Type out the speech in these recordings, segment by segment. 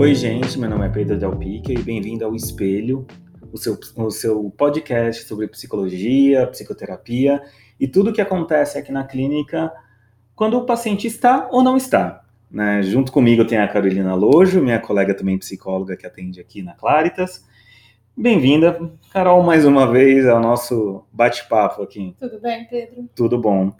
Oi, gente, meu nome é Pedro Delpica e bem-vindo ao Espelho, o seu, o seu podcast sobre psicologia, psicoterapia e tudo o que acontece aqui na clínica quando o paciente está ou não está. Né? Junto comigo tem a Carolina Lojo, minha colega também psicóloga que atende aqui na Claritas. Bem-vinda, Carol, mais uma vez ao nosso bate-papo aqui. Tudo bem, Pedro? Tudo bom.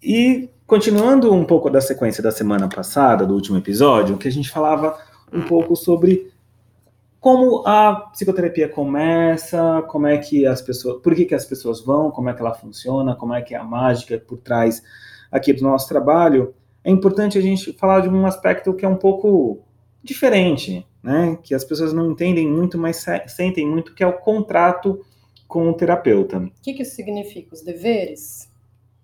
E continuando um pouco da sequência da semana passada, do último episódio, que a gente falava um pouco sobre como a psicoterapia começa, como é que as pessoas, por que, que as pessoas vão, como é que ela funciona, como é que é a mágica por trás aqui do nosso trabalho, é importante a gente falar de um aspecto que é um pouco diferente, né? Que as pessoas não entendem muito, mas sentem muito, que é o contrato com o terapeuta. O que, que isso significa? Os deveres?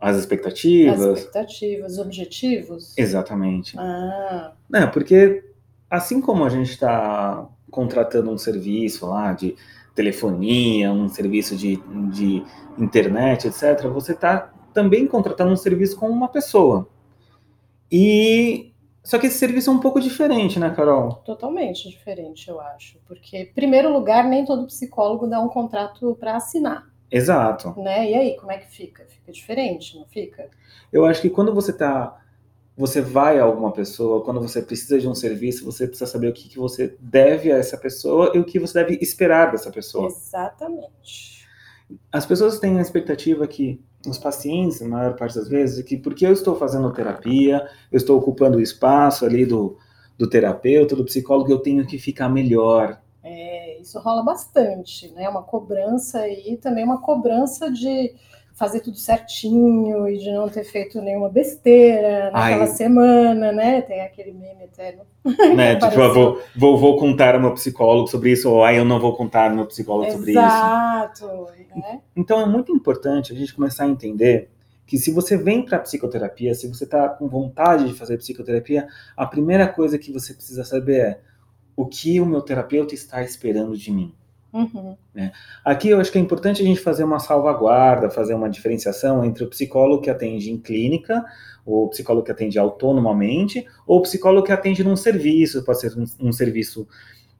As expectativas. As expectativas, objetivos. Exatamente. Ah. É, porque assim como a gente está contratando um serviço lá de telefonia, um serviço de, de internet, etc., você está também contratando um serviço com uma pessoa. E só que esse serviço é um pouco diferente, né, Carol? Totalmente diferente, eu acho. Porque, em primeiro lugar, nem todo psicólogo dá um contrato para assinar. Exato. Né? E aí, como é que fica? Fica diferente, não fica? Eu acho que quando você tá. Você vai a alguma pessoa, quando você precisa de um serviço, você precisa saber o que, que você deve a essa pessoa e o que você deve esperar dessa pessoa. Exatamente. As pessoas têm a expectativa que os pacientes, na maior parte das vezes, que porque eu estou fazendo terapia, eu estou ocupando o espaço ali do, do terapeuta, do psicólogo, eu tenho que ficar melhor, é, isso rola bastante, né? Uma cobrança e também uma cobrança de fazer tudo certinho e de não ter feito nenhuma besteira naquela Ai. semana, né? Tem aquele meme eterno. Né? tipo, eu vou, vou, vou, contar ao meu psicólogo sobre isso, ou aí eu não vou contar ao meu psicólogo Exato, sobre isso. Exato. Né? Então é muito importante a gente começar a entender que se você vem para psicoterapia, se você está com vontade de fazer psicoterapia, a primeira coisa que você precisa saber é o que o meu terapeuta está esperando de mim. Uhum. Né? Aqui eu acho que é importante a gente fazer uma salvaguarda, fazer uma diferenciação entre o psicólogo que atende em clínica, o psicólogo que atende autonomamente, ou psicólogo que atende num serviço, pode ser um, um serviço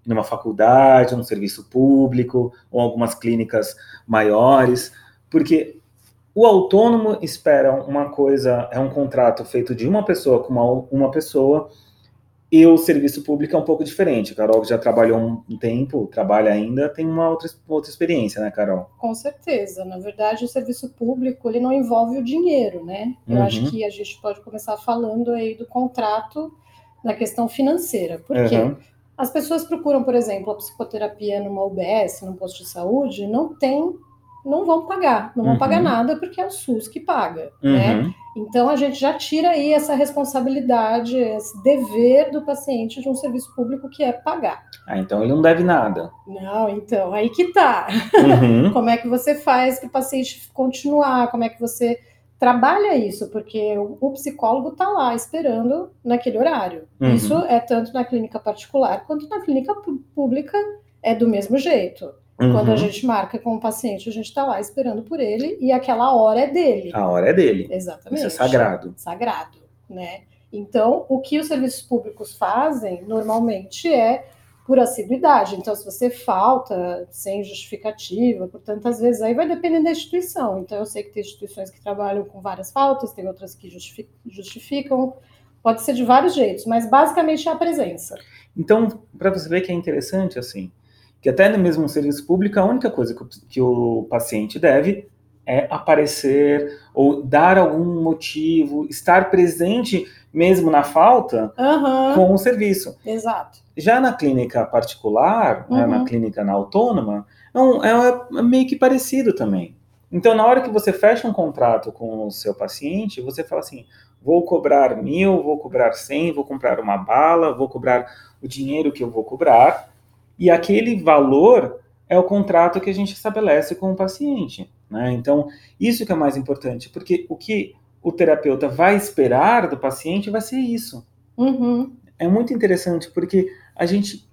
numa faculdade, um serviço público, ou algumas clínicas maiores, porque o autônomo espera uma coisa, é um contrato feito de uma pessoa com uma, uma pessoa, e o serviço público é um pouco diferente. A Carol, que já trabalhou um tempo, trabalha ainda, tem uma outra, outra experiência, né, Carol? Com certeza. Na verdade, o serviço público ele não envolve o dinheiro, né? Eu uhum. acho que a gente pode começar falando aí do contrato na questão financeira. Por quê? Uhum. As pessoas procuram, por exemplo, a psicoterapia numa UBS, num posto de saúde, não tem não vão pagar, não vão uhum. pagar nada porque é o SUS que paga, né? uhum. né? Então a gente já tira aí essa responsabilidade, esse dever do paciente de um serviço público que é pagar. Ah, então ele não deve nada. Não, então aí que tá. Uhum. Como é que você faz para o paciente continuar? Como é que você trabalha isso? Porque o, psicólogo está lá esperando naquele horário. Uhum. Isso é tanto na clínica particular quanto na clínica pública é do mesmo jeito. Uhum. Quando a uhum. gente marca com o paciente, a gente está lá esperando por ele e aquela hora é dele. A hora é dele. Exatamente. Isso é sagrado. Sagrado, né? Então, o que os serviços públicos fazem normalmente é por assiduidade. Então, se você falta sem justificativa, por tantas vezes, aí vai depender da instituição. Então, eu sei que tem instituições que trabalham com várias faltas, tem outras que justificam. Pode ser de vários jeitos, mas basicamente é a presença. Então, para você ver que é interessante, assim, que até no mesmo serviço público, a única coisa que o, que o paciente deve é aparecer ou dar algum motivo, estar presente mesmo na falta uhum. com o serviço. Exato. Já na clínica particular, uhum. né, na uhum. clínica na autônoma, é, um, é, é, meio que parecido também. Então, na hora que você fecha um contrato com o seu paciente, você fala assim: vou cobrar mil, vou cobrar cem, vou comprar uma bala, vou cobrar o dinheiro que eu vou cobrar e aquele valor é o contrato que a gente estabelece com o paciente. Né? Então, isso que é mais importante, porque o que o terapeuta vai esperar do paciente vai ser isso. Uhum. É muito interessante, porque a gente.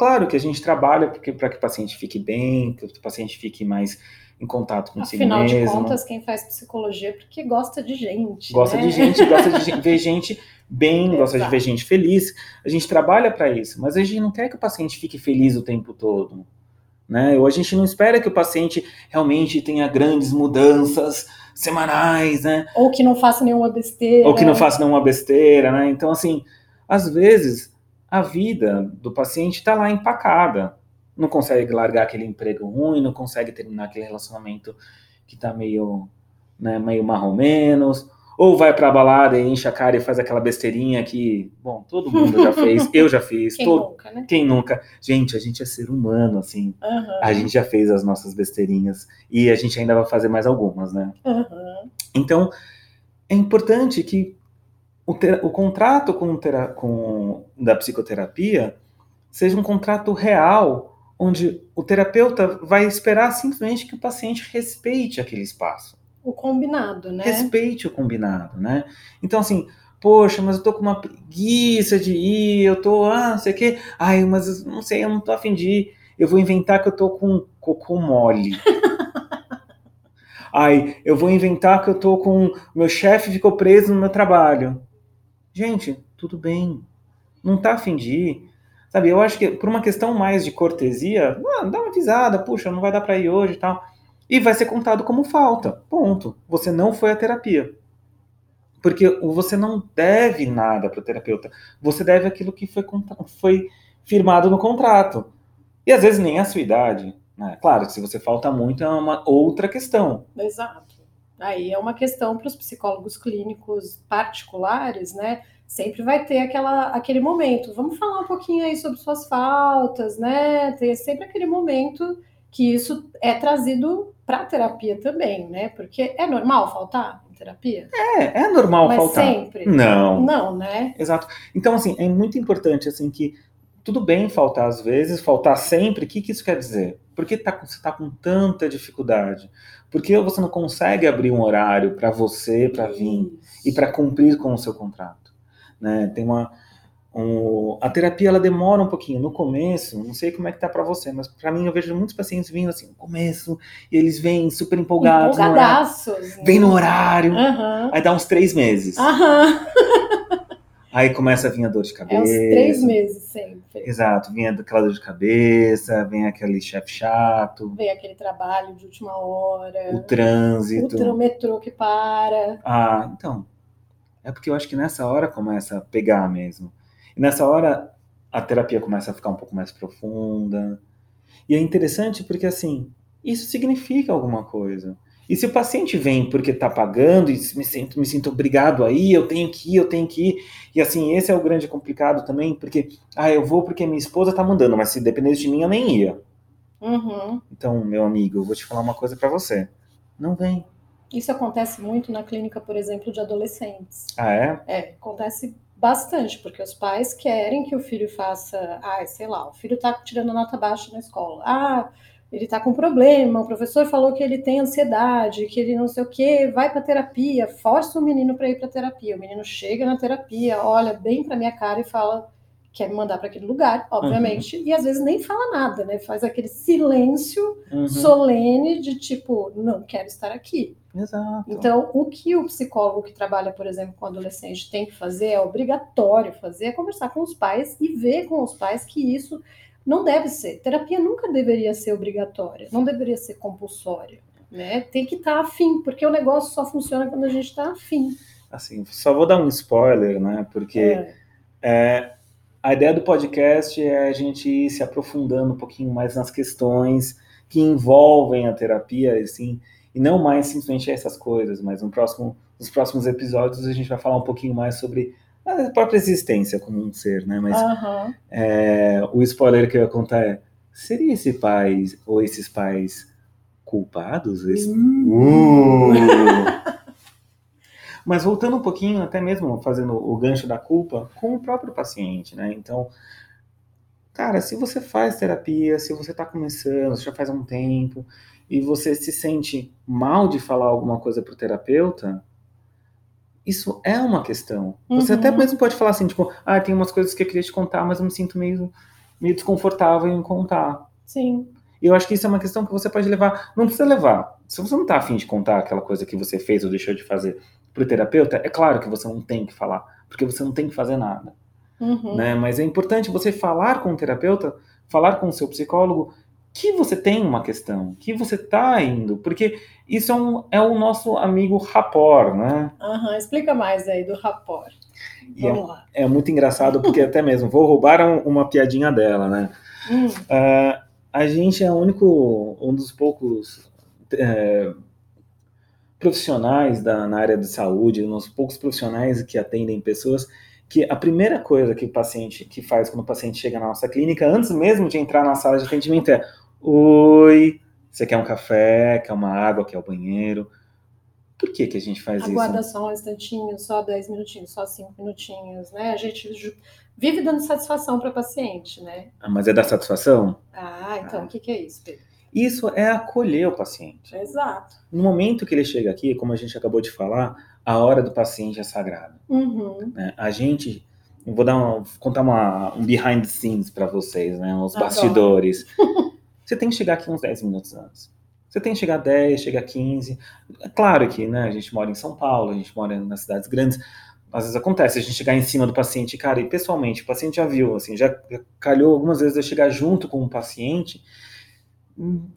Claro que a gente trabalha para que o paciente fique bem, que o paciente fique mais em contato com Afinal si mesmo. Afinal de contas, quem faz psicologia é porque gosta de gente. Gosta né? de gente, gosta de ver gente bem, gosta de ver gente feliz. A gente trabalha para isso, mas a gente não quer que o paciente fique feliz o tempo todo. Né? Ou a gente não espera que o paciente realmente tenha grandes mudanças semanais, né? Ou que não faça nenhuma besteira. Ou que não faça nenhuma besteira, né? Então, assim, às vezes a vida do paciente está lá empacada. Não consegue largar aquele emprego ruim, não consegue terminar aquele relacionamento que está meio, né, meio marromenos, ou vai pra balada e enche a cara e faz aquela besteirinha que, bom, todo mundo já fez, eu já fiz. Quem todo, nunca, né? Quem nunca? Gente, a gente é ser humano, assim. Uhum. A gente já fez as nossas besteirinhas e a gente ainda vai fazer mais algumas, né? Uhum. Então, é importante que o, ter, o contrato com, com, da psicoterapia seja um contrato real, onde o terapeuta vai esperar simplesmente que o paciente respeite aquele espaço. O combinado, né? Respeite o combinado, né? Então, assim, poxa, mas eu tô com uma preguiça de ir, eu tô, ah, não sei o quê, ai, mas não sei, eu não tô afim de ir, eu vou inventar que eu tô com cocô mole. ai, eu vou inventar que eu tô com, meu chefe ficou preso no meu trabalho. Gente, tudo bem, não tá afim de ir, sabe, eu acho que por uma questão mais de cortesia, ah, dá uma avisada, puxa, não vai dar para ir hoje e tal, e vai ser contado como falta, ponto, você não foi à terapia. Porque você não deve nada para o terapeuta. Você deve aquilo que foi, foi firmado no contrato. E às vezes nem a sua idade. Né? Claro se você falta muito é uma outra questão. Exato. Aí é uma questão para os psicólogos clínicos particulares, né? Sempre vai ter aquela, aquele momento. Vamos falar um pouquinho aí sobre suas faltas, né? Tem sempre aquele momento que isso é trazido para a terapia também, né? Porque é normal faltar em terapia? É, é normal Mas faltar. sempre? Não. Não, né? Exato. Então, assim, é muito importante, assim, que tudo bem faltar às vezes, faltar sempre, o que, que isso quer dizer? Por que tá, você está com tanta dificuldade? Por que você não consegue abrir um horário para você, para vir e para cumprir com o seu contrato? Né? Tem uma um, a terapia ela demora um pouquinho no começo, não sei como é que tá para você, mas para mim eu vejo muitos pacientes vindo assim no começo e eles vêm super empolgados, Empolgadaços, no vem no horário, uhum. aí dá uns três meses, uhum. aí começa a vir a dor de cabeça, é uns três meses sempre, exato, vem aquela dor de cabeça, vem aquele chefe chato, vem aquele trabalho de última hora, o trânsito, o metrô que para, ah, então é porque eu acho que nessa hora começa a pegar mesmo. E nessa hora a terapia começa a ficar um pouco mais profunda. E é interessante porque assim, isso significa alguma coisa. E se o paciente vem porque está pagando e me sinto, me sinto obrigado aí, eu tenho que ir, eu tenho que ir. E assim, esse é o grande complicado também, porque, ah, eu vou porque minha esposa está mandando, mas se dependesse de mim, eu nem ia. Uhum. Então, meu amigo, eu vou te falar uma coisa para você. Não vem. Isso acontece muito na clínica, por exemplo, de adolescentes. Ah, é? É, acontece bastante, porque os pais querem que o filho faça, ah, sei lá, o filho está tirando nota baixa na escola. Ah, ele está com problema, o professor falou que ele tem ansiedade, que ele não sei o que, vai para terapia, força o menino para ir para terapia. O menino chega na terapia, olha bem para minha cara e fala quer me mandar para aquele lugar, obviamente, uhum. e às vezes nem fala nada, né? Faz aquele silêncio uhum. solene de tipo, não quero estar aqui. Exato. Então, o que o psicólogo que trabalha, por exemplo, com adolescente tem que fazer, é obrigatório fazer, é conversar com os pais e ver com os pais que isso não deve ser. Terapia nunca deveria ser obrigatória, não deveria ser compulsória. Né? Tem que estar tá afim, porque o negócio só funciona quando a gente está afim. Assim, só vou dar um spoiler, né? Porque é. É, a ideia do podcast é a gente ir se aprofundando um pouquinho mais nas questões que envolvem a terapia, assim, e não mais simplesmente essas coisas, mas no próximo, nos próximos episódios a gente vai falar um pouquinho mais sobre a própria existência como um ser, né? Mas uhum. é, o spoiler que eu ia contar é: seria esse pai ou esses pais culpados? Esse... Uhum. Uh! Mas voltando um pouquinho, até mesmo fazendo o gancho da culpa com o próprio paciente, né? Então, cara, se você faz terapia, se você está começando, você já faz um tempo, e você se sente mal de falar alguma coisa para o terapeuta, isso é uma questão. Você Uhum. até mesmo pode falar assim, tipo, ah, tem umas coisas que eu queria te contar, mas eu me sinto meio meio desconfortável em contar. Sim. E eu acho que isso é uma questão que você pode levar. Não precisa levar. Se você não está afim de contar aquela coisa que você fez ou deixou de fazer para o terapeuta, é claro que você não tem que falar, porque você não tem que fazer nada. Uhum. Né? Mas é importante você falar com o terapeuta, falar com o seu psicólogo que você tem uma questão, que você está indo, porque isso é, um, é o nosso amigo rapport, né? Uhum. Explica mais aí do rapport. Vamos é, lá. É muito engraçado, porque até mesmo, vou roubar um, uma piadinha dela, né? Hum. Uh, a gente é o único, um dos poucos é, profissionais da, na área de saúde, um dos poucos profissionais que atendem pessoas que a primeira coisa que o paciente que faz quando o paciente chega na nossa clínica, antes mesmo de entrar na sala de atendimento, é Oi, você quer um café, quer uma água, quer o banheiro? Por que, que a gente faz Aguarda isso? só um instantinho, só 10 minutinhos, só 5 minutinhos, né? A gente vive dando satisfação para o paciente, né? Ah, mas é da satisfação? Ah, então, o que, que é isso, Pedro? Isso é acolher o paciente. Exato. No momento que ele chega aqui, como a gente acabou de falar, a hora do paciente é sagrada. Uhum. Né? A gente, vou dar uma, contar uma, um behind the scenes para vocês, né? Os Adoro. bastidores. Você tem que chegar aqui uns 10 minutos antes. Você tem que chegar 10, chegar 15. É claro que né, a gente mora em São Paulo, a gente mora nas cidades grandes. Às vezes acontece a gente chegar em cima do paciente, cara, e pessoalmente, o paciente já viu, assim, já calhou algumas vezes eu chegar junto com o paciente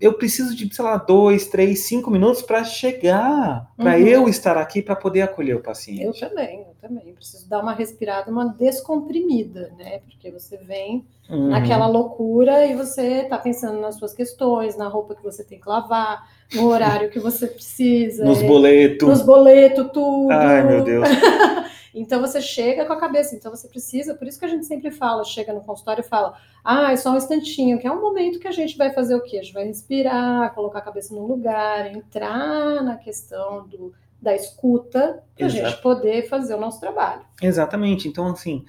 eu preciso de, sei lá, dois, três, cinco minutos para chegar, para Uhum. eu estar aqui para poder acolher o paciente. Eu também, eu também. Preciso dar uma respirada, uma descomprimida, né? Porque você vem Uhum. naquela loucura e você tá pensando nas suas questões, na roupa que você tem que lavar, no horário que você precisa. Nos é, boletos. nos boletos, tudo. Ai, meu Deus. Então você chega com a cabeça, então você precisa, por isso que a gente sempre fala, chega no consultório e fala, ah, é só um instantinho, que é um momento que a gente vai fazer o quê? A gente vai respirar, colocar a cabeça no lugar, entrar na questão do, da escuta, para a gente poder fazer o nosso trabalho. Exatamente. Então, assim,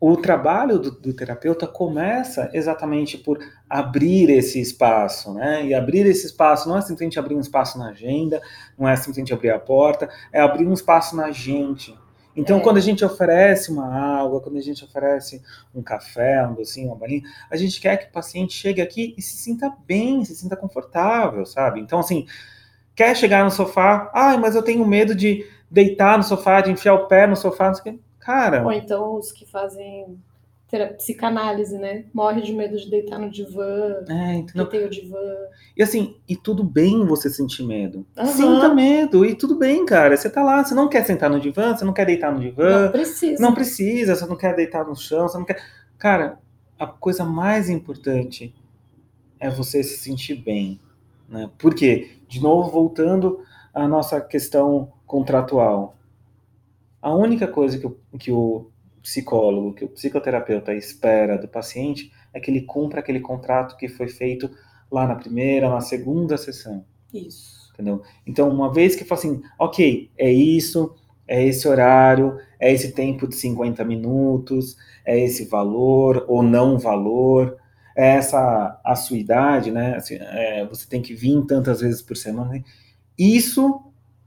o trabalho do, do, terapeuta começa exatamente por abrir esse espaço, né? E abrir esse espaço não é simplesmente abrir um espaço na agenda, não é simplesmente abrir a porta, é abrir um espaço na gente. Então, É. quando a gente oferece uma água, quando a gente oferece um café, um docinho, uma balinha, a gente quer que o paciente chegue aqui e se sinta bem, se sinta confortável, sabe? Então, assim, quer chegar no sofá, ai, mas eu tenho medo de deitar no sofá, de enfiar o pé no sofá, não sei o quê. Cara, Ou então os que fazem tera- psicanálise, né? Morre de medo de deitar no divã, é, entendeu? que tem o divã. E assim, e tudo bem você sentir medo. Aham. Sinta medo, e tudo bem, cara. Você tá lá, você não quer sentar no divã, você não quer deitar no divã, Não precisa. não precisa, você não quer deitar no chão, você não quer. Cara, a coisa mais importante é você se sentir bem. Né? Por quê? De novo, voltando à nossa questão contratual. A única coisa que o, que o psicólogo, que o psicoterapeuta espera do paciente é que ele cumpra aquele contrato que foi feito lá na primeira, na segunda sessão Isso. entendeu? Então, uma vez que fala assim, ok, é isso, é esse horário, é esse tempo de 50 minutos, é esse valor ou não valor, é essa a sua idade, né? Assim, é, você tem que vir tantas vezes por semana. né? Isso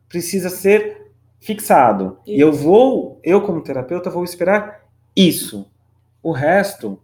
precisa ser fixado. E eu vou, eu como terapeuta, vou esperar isso. O resto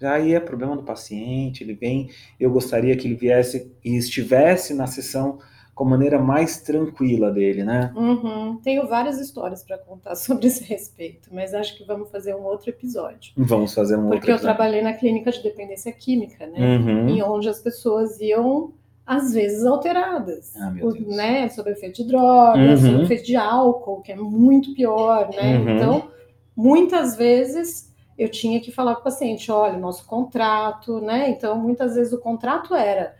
já aí é problema do paciente, ele vem, eu gostaria que ele viesse e estivesse na sessão com a maneira mais tranquila dele, né? Uhum. Tenho várias histórias para contar sobre esse respeito, mas acho que vamos fazer um outro episódio. Vamos fazer um Porque outro eu episódio. trabalhei na clínica de dependência química, né? Uhum. Em onde as pessoas iam, às vezes, alteradas. Ah, meu por- Deus. né? Sob efeito de drogas, Uhum. sob efeito de álcool, que é muito pior, né? Uhum. Então, muitas vezes eu tinha que falar para o paciente, olha, o nosso contrato, né? Então, muitas vezes o contrato era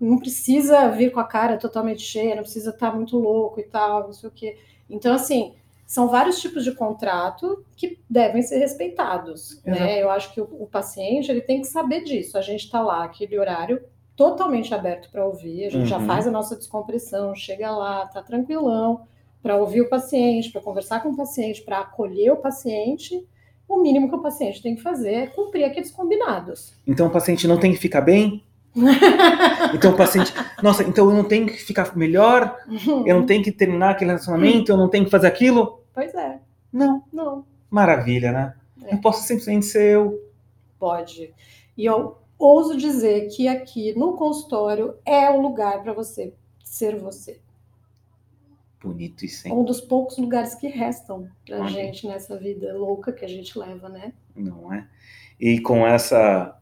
não precisa vir com a cara totalmente cheia, não precisa estar muito louco e tal, não sei o quê. Então, assim, são vários tipos de contrato que devem ser respeitados. Exato. Né? Eu acho que o, o paciente ele tem que saber disso. A gente está lá, aquele horário totalmente aberto para ouvir, a gente já Uhum. faz a nossa descompressão, chega lá, tá tranquilão, para ouvir o paciente, para conversar com o paciente, para acolher o paciente. O mínimo que o paciente tem que fazer é cumprir aqueles combinados. Então o paciente não tem que ficar bem? Então o paciente, nossa, então eu não tenho que ficar melhor? Eu não tenho que terminar aquele relacionamento? Eu não tenho que fazer aquilo? Pois é, Não. não. Maravilha, né? É. Eu posso simplesmente ser eu. Pode. E eu ouso dizer que aqui no consultório é o lugar para você ser você. Bonito e sem. Um dos poucos lugares que restam pra gente nessa vida louca que a gente leva, né? Não é? E com essa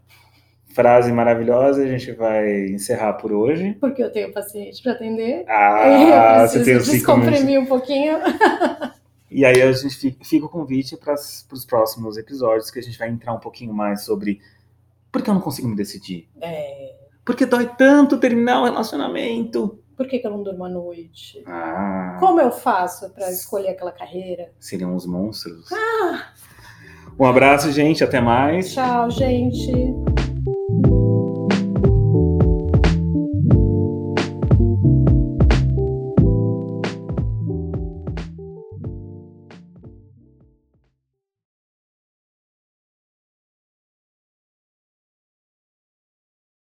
frase maravilhosa, a gente vai encerrar por hoje. Porque eu tenho paciente para atender. Ah, você tem os descomprimir um pouquinho. E aí a gente fica, fica o convite para os próximos episódios, que a gente vai entrar um pouquinho mais sobre por que eu não consigo me decidir. É. Por que dói tanto terminar o relacionamento? Por que, que eu não durmo à noite? Ah, Como eu faço para escolher aquela carreira? seriam os monstros. Ah, Um abraço, gente. Até mais. tchau, gente.